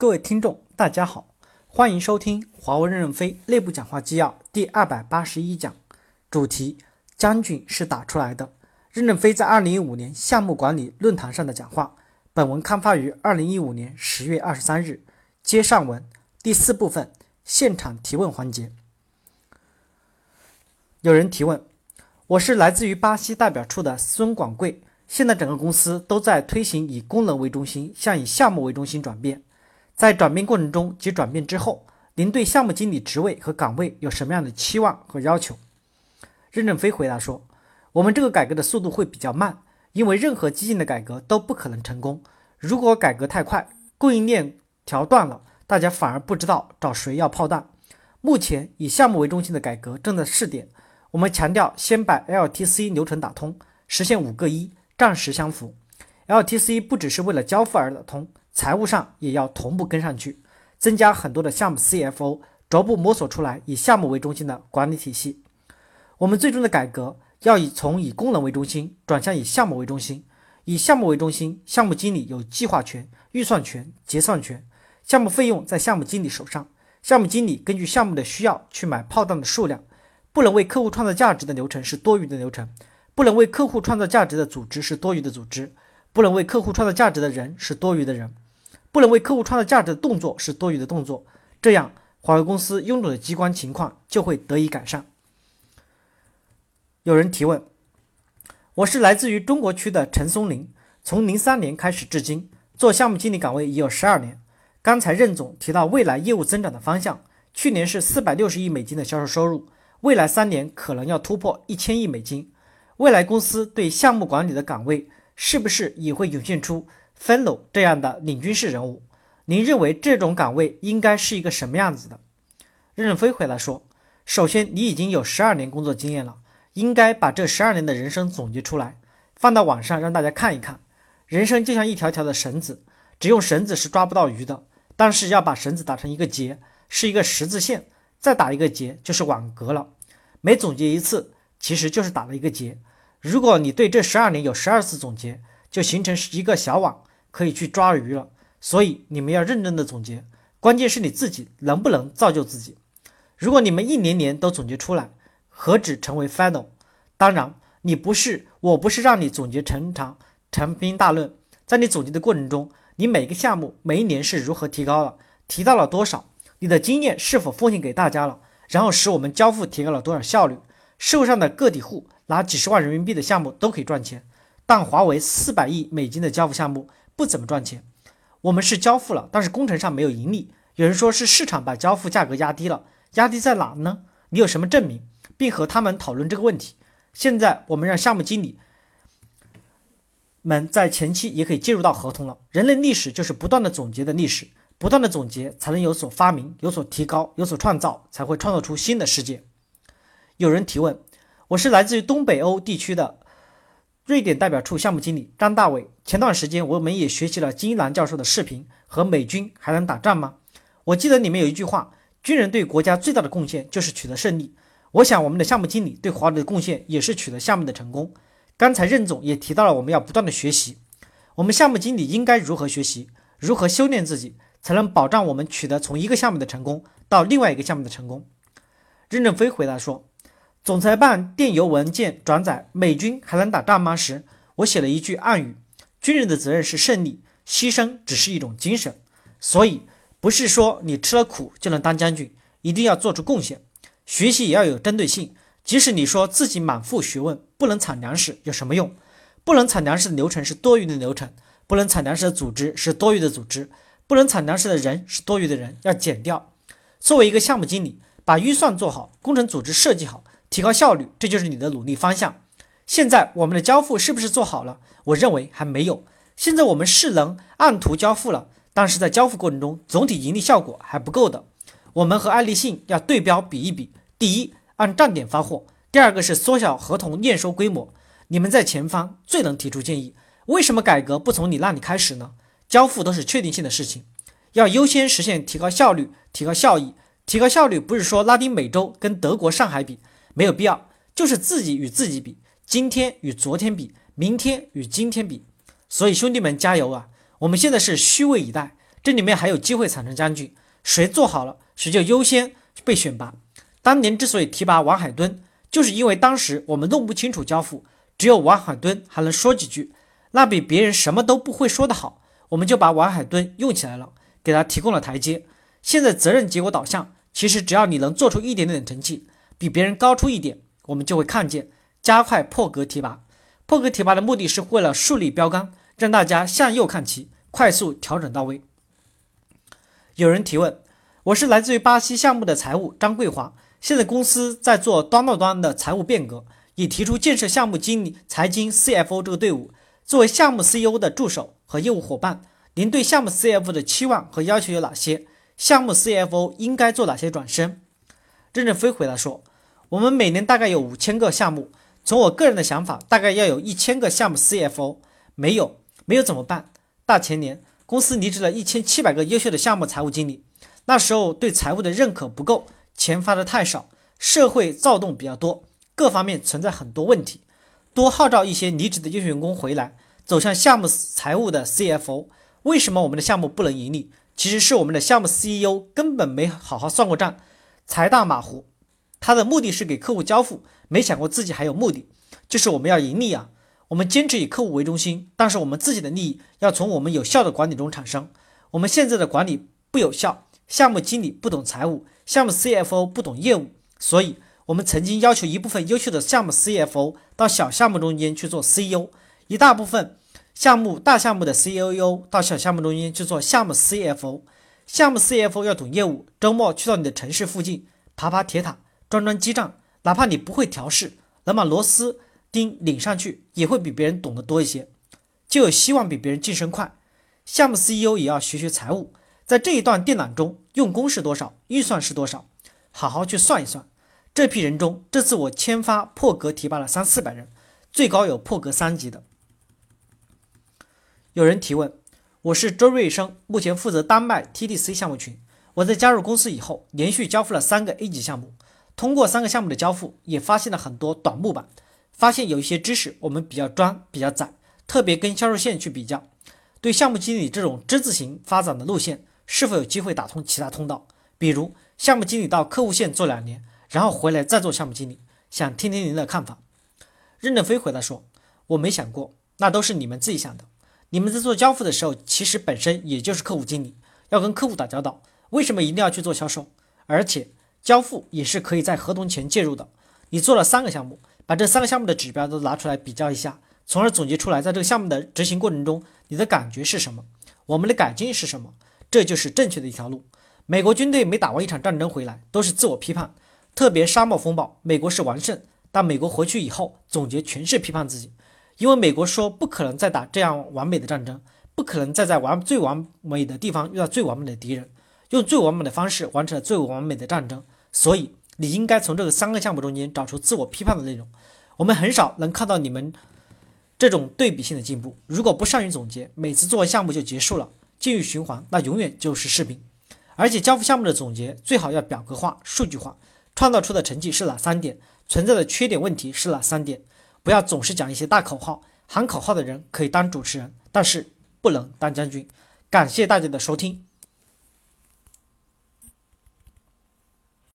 各位听众，大家好，欢迎收听华为任正非内部讲话纪要第二百八十一讲，主题：将军是打出来的。任正非在二零一五年项目管理论坛上的讲话。本文刊发于二零一五年十月二十三日。接上文第四部分现场提问环节。有人提问：我是来自于巴西代表处的孙广贵。现在整个公司都在推行以功能为中心向以项目为中心转变，在转变过程中及转变之后，您对项目经理职位和岗位有什么样的期望和要求？任正非回答说：“我们这个改革的速度会比较慢，因为任何激进的改革都不可能成功。如果改革太快，供应链条断了，大家反而不知道找谁要炮弹。目前以项目为中心的改革正在试点，我们强调先把 LTC 流程打通，实现五个一。”战时相符，LTC 不只是为了交付而打通，财务上也要同步跟上去，增加很多的项目 CFO，逐步摸索出来以项目为中心的管理体系。我们最终的改革要以从以功能为中心转向以项目为中心，以项目为中心，项目经理有计划权、预算权、结算权，项目费用在项目经理手上，项目经理根据项目的需要去买炮弹的数量，不能为客户创造价值的流程是多余的流程。不能为客户创造价值的组织是多余的组织，不能为客户创造价值的人是多余的人，不能为客户创造价值的动作是多余的动作。这样，华为公司臃肿的机关情况就会得以改善。有人提问：我是来自于中国区的陈松林，从零三年开始至今做项目经理岗位已有十二年。刚才任总提到未来业务增长的方向，去年是四百六十亿美金的销售收入，未来三年可能要突破一千亿美金。未来公司对项目管理的岗位是不是也会涌现出 Fellow 这样的领军式人物？您认为这种岗位应该是一个什么样子的？任正非回答说：“首先，你已经有十二年工作经验了，应该把这十二年的人生总结出来，放到网上让大家看一看。人生就像一条条的绳子，只用绳子是抓不到鱼的，但是要把绳子打成一个结，是一个十字线，再打一个结就是网格了。每总结一次，其实就是打了一个结。”如果你对这十二年有十二次总结，就形成一个小网，可以去抓鱼了。所以你们要认真的总结，关键是你自己能不能造就自己。如果你们一年年都总结出来，何止成为 final？当然，你不是，我不是让你总结成长长篇大论。在你总结的过程中，你每个项目每一年是如何提高了，提到了多少？你的经验是否奉献给大家了？然后使我们交付提高了多少效率？社会上的个体户。拿几十万人民币的项目都可以赚钱，但华为四百亿美金的交付项目不怎么赚钱。我们是交付了，但是工程上没有盈利。有人说是市场把交付价格压低了，压低在哪呢？你有什么证明？并和他们讨论这个问题。现在我们让项目经理们在前期也可以介入到合同了。人类历史就是不断的总结的历史，不断的总结才能有所发明，有所提高，有所创造，才会创造出新的世界。有人提问。我是来自于东北欧地区的瑞典代表处项目经理张大伟。前段时间我们也学习了金一南教授的视频，和美军还能打仗吗？我记得里面有一句话：军人对国家最大的贡献就是取得胜利。我想我们的项目经理对华为的贡献也是取得项目的成功。刚才任总也提到了我们要不断的学习，我们项目经理应该如何学习，如何修炼自己，才能保障我们取得从一个项目的成功到另外一个项目的成功？任正非回答说。总裁办电邮文件转载“美军还能打仗吗？”时，我写了一句暗语：“军人的责任是胜利，牺牲只是一种精神。”所以，不是说你吃了苦就能当将军，一定要做出贡献。学习也要有针对性。即使你说自己满腹学问，不能产粮食有什么用？不能产粮食的流程是多余的流程，不能产粮食的组织是多余的组织，不能产粮食的人是多余的人，要减掉。作为一个项目经理，把预算做好，工程组织设计好。提高效率，这就是你的努力方向。现在我们的交付是不是做好了？我认为还没有。现在我们是能按图交付了，但是在交付过程中，总体盈利效果还不够的。我们和爱立信要对标比一比。第一，按站点发货；第二个是缩小合同验收规模。你们在前方最能提出建议。为什么改革不从你那里开始呢？交付都是确定性的事情，要优先实现提高效率、提高效益。提高效率不是说拉丁美洲跟德国上海比。没有必要，就是自己与自己比，今天与昨天比，明天与今天比。所以兄弟们加油啊！我们现在是虚位以待，这里面还有机会产生将军，谁做好了，谁就优先被选拔。当年之所以提拔王海敦，就是因为当时我们弄不清楚交付，只有王海敦还能说几句，那比别人什么都不会说的好，我们就把王海敦用起来了，给他提供了台阶。现在责任结果导向，其实只要你能做出一点点成绩，比别人高出一点，我们就会看见加快破格提拔。破格提拔的目的是为了树立标杆，让大家向右看齐，快速调整到位。有人提问，我是来自于巴西项目的财务张桂华。现在公司在做端到端的财务变革，已提出建设项目经理、财经 CFO 这个队伍。作为项目 CEO 的助手和业务伙伴，您对项目 CFO 的期望和要求有哪些？项目 CFO 应该做哪些转身？任正非回答说：“我们每年大概有五千个项目，从我个人的想法，大概要有一千个项目 CFO。没有，没有怎么办？大前年公司离职了一千七百个优秀的项目财务经理，那时候对财务的认可不够。”钱发的太少，社会躁动比较多，各方面存在很多问题，多号召一些离职的优秀员工回来，走向项目财务的 CFO。为什么我们的项目不能盈利？其实是我们的项目 CEO 根本没好好算过账，财大马虎。他的目的是给客户交付，没想过自己还有目的，就是我们要盈利啊。我们坚持以客户为中心，但是我们自己的利益要从我们有效的管理中产生。我们现在的管理不有效，项目经理不懂财务。项目 CFO 不懂业务，所以我们曾经要求一部分优秀的项目 CFO 到小项目中间去做 CEO，一大部分项目大项目的 CEO 到小项目中间去做项目 CFO。项目 CFO 要懂业务，周末去到你的城市附近爬爬铁塔、装装基站，哪怕你不会调试，能把螺丝钉拧上去，也会比别人懂得多一些，就有希望比别人晋升快。项目 CEO 也要学学财务。在这一段电缆中，用工是多少，预算是多少，好好去算一算。这批人中，这次我签发破格提拔了三四百人，最高有破格三级的。有人提问，我是周瑞生，目前负责丹麦 TDC 项目群。我在加入公司以后，连续交付了三个 A 级项目，通过三个项目的交付，也发现了很多短木板，发现有一些知识我们比较专，比较窄，特别跟销售线去比较，对项目经理这种之字形发展的路线。是否有机会打通其他通道？比如项目经理到客户线做两年，然后回来再做项目经理。想听听您的看法。任正非回答说：“我没想过，那都是你们自己想的。你们在做交付的时候，其实本身也就是客户经理，要跟客户打交道。为什么一定要去做销售？而且交付也是可以在合同前介入的。你做了三个项目，把这三个项目的指标都拿出来比较一下，从而总结出来，在这个项目的执行过程中，你的感觉是什么？我们的改进是什么？”这就是正确的一条路。美国军队每打完一场战争回来，都是自我批判，特别沙漠风暴，美国是完胜。但美国回去以后，总结全是批判自己，因为美国说不可能再打这样完美的战争，不可能再在完最完美的地方遇到最完美的敌人，用最完美的方式完成了最完美的战争。所以，你应该从这个三个项目中间找出自我批判的内容。我们很少能看到你们这种对比性的进步。如果不善于总结，每次做完项目就结束了。进入循环，那永远就是视频。而且交付项目的总结最好要表格化、数据化，创造出的成绩是哪三点？存在的缺点问题是哪三点？不要总是讲一些大口号，喊口号的人可以当主持人，但是不能当将军。感谢大家的收听。